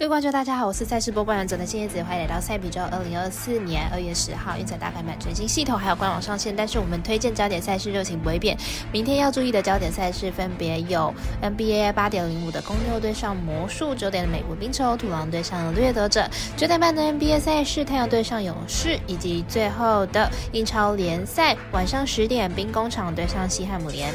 各位观众，大家好，我是赛事播报员总的金叶子，欢迎来到赛比周二零二四年二月十号运彩大开盘全新系统还有官网上线。但是我们推荐焦点赛事热情不会变，明天要注意的焦点赛事分别有 NBA 八点零五的公牛对上魔术，九点的美国冰球土狼对上掠夺者，九点半的 NBA 赛事太阳对上勇士，以及最后的英超联赛晚上十点兵工厂对上西汉姆联。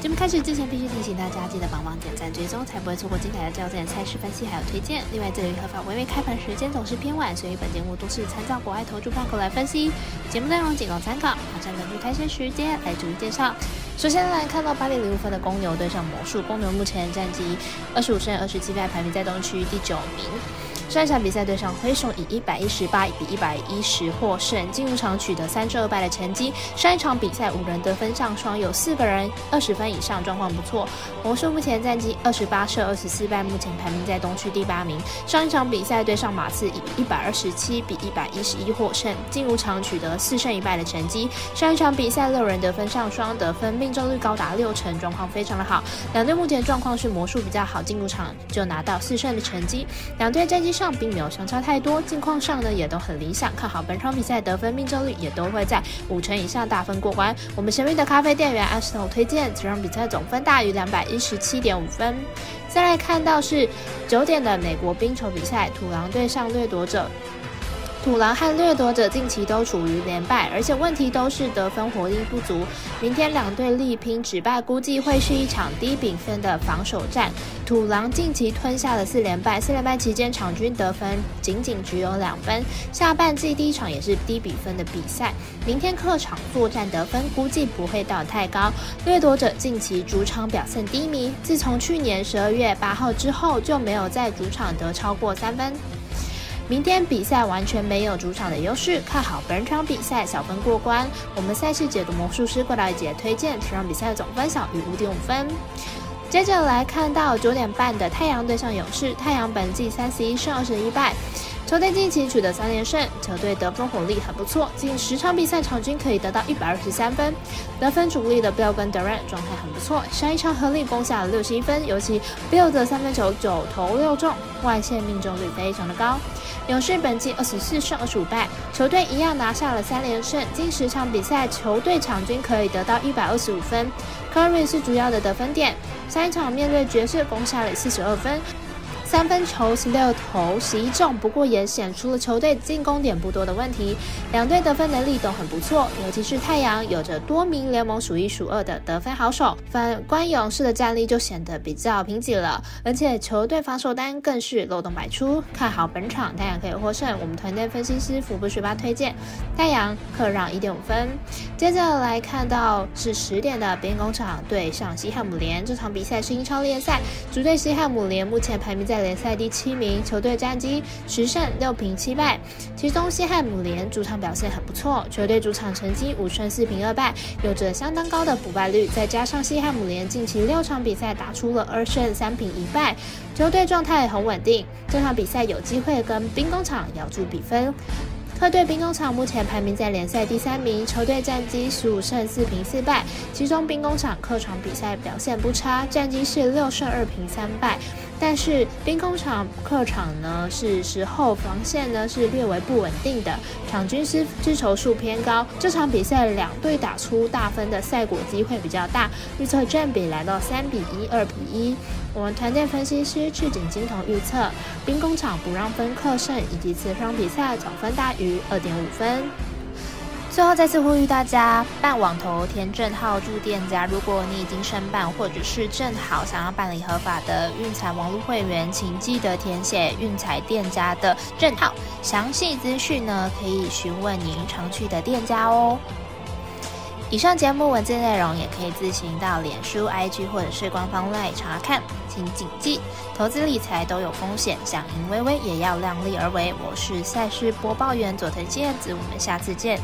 节。目开始之前，必须提醒大家记得帮忙点赞追踪，才不会错过精彩的焦点赛事分析还有推荐。另外，这里合法微微开盘时间总是偏晚，所以本节目都是参照国外投注报告来分析。节目内容仅供参考，马上根据开赛时间来逐一介绍。首先来看到八点零五分的公牛对上魔术，公牛目前战绩二十五胜二十七败，排名在东区第九名。上一场比赛对上灰熊，以一百一十八比一百一十获胜，进入场取得三胜二败的成绩。上一场比赛五人得分上双，有四个人二十分以上，状况不错。魔术目前战绩二十八胜二十四败，目前排名在东区第八名。上一场比赛对上马刺，以一百二十七比一百一十一获胜，进入场取得四胜一败的成绩。上一场比赛六人得分上双，得分命中率高达六成，状况非常的好。两队目前状况是魔术比较好，进入场就拿到四胜的成绩。两队战绩。上并没有相差太多，近况上呢也都很理想，看好本场比赛得分命中率也都会在五成以上大分过关。我们神秘的咖啡店员阿石头推荐这场比赛总分大于两百一十七点五分。再来看到是九点的美国冰球比赛，土狼对上掠夺者。土狼和掠夺者近期都处于连败，而且问题都是得分火力不足。明天两队力拼止败，估计会是一场低比分的防守战。土狼近期吞下了四连败，四连败期间场均得分仅仅只有两分。下半季第一场也是低比分的比赛，明天客场作战得分估计不会到太高。掠夺者近期主场表现低迷，自从去年十二月八号之后就没有在主场得超过三分。明天比赛完全没有主场的优势，看好本场比赛小分过关。我们赛事解读魔术师过来姐推荐这场比赛总分小于五点五分。接着来看到九点半的太阳对上勇士，太阳本季三十一胜二十一败。球队近期取得三连胜，球队得分火力很不错，近十场比赛场均可以得到一百二十三分，得分主力的 Bill 跟 Durant 状态很不错，上一场合力攻下了六十一分，尤其 Bill 的三分球九投六中，外线命中率非常的高。勇士本季二十四胜二十五败，球队一样拿下了三连胜，近十场比赛球队场均可以得到一百二十五分，Curry 是主要的得分点，上一场面对爵士攻下了四十二分。三分球十六投十一中，不过也显出了球队进攻点不多的问题。两队得分能力都很不错，尤其是太阳有着多名联盟数一数二的得分好手，反观勇士的战力就显得比较贫瘠了。而且球队防守单更是漏洞百出。看好本场太阳可以获胜，我们团队分析师福布学霸推荐太阳客让一点五分。接着来看到是十点的兵工厂对上西汉姆联，这场比赛是英超联赛，主队西汉姆联目前排名在。联赛第七名，球队战绩十胜六平七败，其中西汉姆联主场表现很不错，球队主场成绩五胜四平二败，有着相当高的不败率，再加上西汉姆联近期六场比赛打出了二胜三平一败，球队状态很稳定，这场比赛有机会跟兵工厂咬住比分。客队兵工厂目前排名在联赛第三名，球队战绩十五胜四平四败，其中兵工厂客场比赛表现不差，战绩是六胜二平三败。但是兵工厂客场呢，是时候防线呢是略为不稳定的，场均失失球数偏高。这场比赛两队打出大分的赛果机会比较大，预测占比来到三比一、二比一。我们团队分析师赤井金童预测兵工厂不让分客胜，以及此场比赛总分大于二点五分。最后再次呼吁大家办网投填证号住店家，如果你已经申办或者是正好想要办理合法的运彩网络会员，请记得填写运彩店家的证号。详细资讯呢，可以询问您常去的店家哦。以上节目文字内容也可以自行到脸书、IG 或者是官方 LINE 查看。请谨记，投资理财都有风险，想赢微微也要量力而为。我是赛事播报员佐藤健子，我们下次见。